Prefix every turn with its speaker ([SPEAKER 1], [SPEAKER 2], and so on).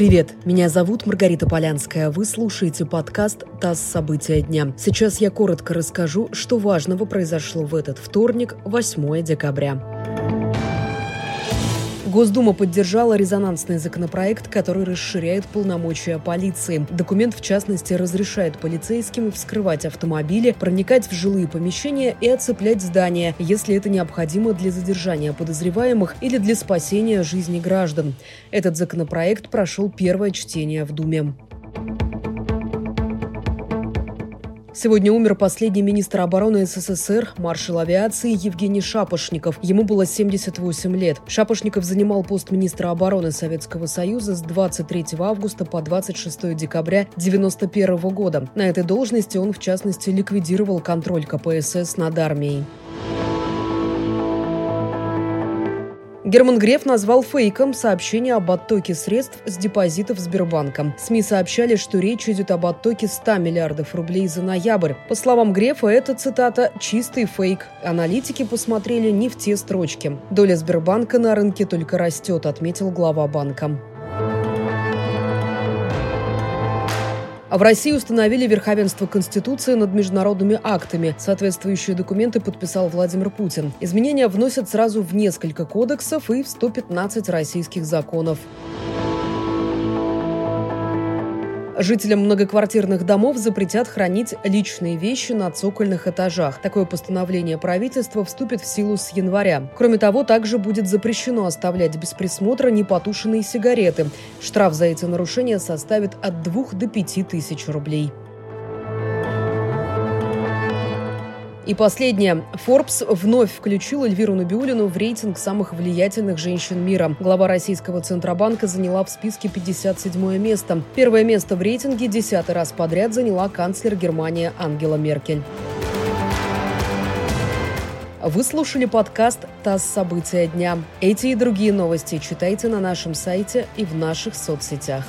[SPEAKER 1] Привет, меня зовут Маргарита Полянская. Вы слушаете подкаст «ТАСС. События дня». Сейчас я коротко расскажу, что важного произошло в этот вторник, 8 декабря. Госдума поддержала резонансный законопроект, который расширяет полномочия полиции. Документ, в частности, разрешает полицейским вскрывать автомобили, проникать в жилые помещения и оцеплять здания, если это необходимо для задержания подозреваемых или для спасения жизни граждан. Этот законопроект прошел первое чтение в Думе. Сегодня умер последний министр обороны СССР, маршал авиации Евгений Шапошников. Ему было 78 лет. Шапошников занимал пост министра обороны Советского Союза с 23 августа по 26 декабря 1991 года. На этой должности он, в частности, ликвидировал контроль КПСС над армией. Герман Греф назвал фейком сообщение об оттоке средств с депозитов Сбербанка. СМИ сообщали, что речь идет об оттоке 100 миллиардов рублей за ноябрь. По словам Грефа, это, цитата, «чистый фейк». Аналитики посмотрели не в те строчки. Доля Сбербанка на рынке только растет, отметил глава банка. А в России установили верховенство Конституции над международными актами. Соответствующие документы подписал Владимир Путин. Изменения вносят сразу в несколько кодексов и в 115 российских законов. Жителям многоквартирных домов запретят хранить личные вещи на цокольных этажах. Такое постановление правительства вступит в силу с января. Кроме того, также будет запрещено оставлять без присмотра непотушенные сигареты. Штраф за эти нарушения составит от 2 до 5 тысяч рублей. И последнее. Forbes вновь включил Эльвиру Набиулину в рейтинг самых влиятельных женщин мира. Глава российского Центробанка заняла в списке 57 место. Первое место в рейтинге десятый раз подряд заняла канцлер Германии Ангела Меркель. Вы слушали подкаст «ТАСС. События дня». Эти и другие новости читайте на нашем сайте и в наших соцсетях.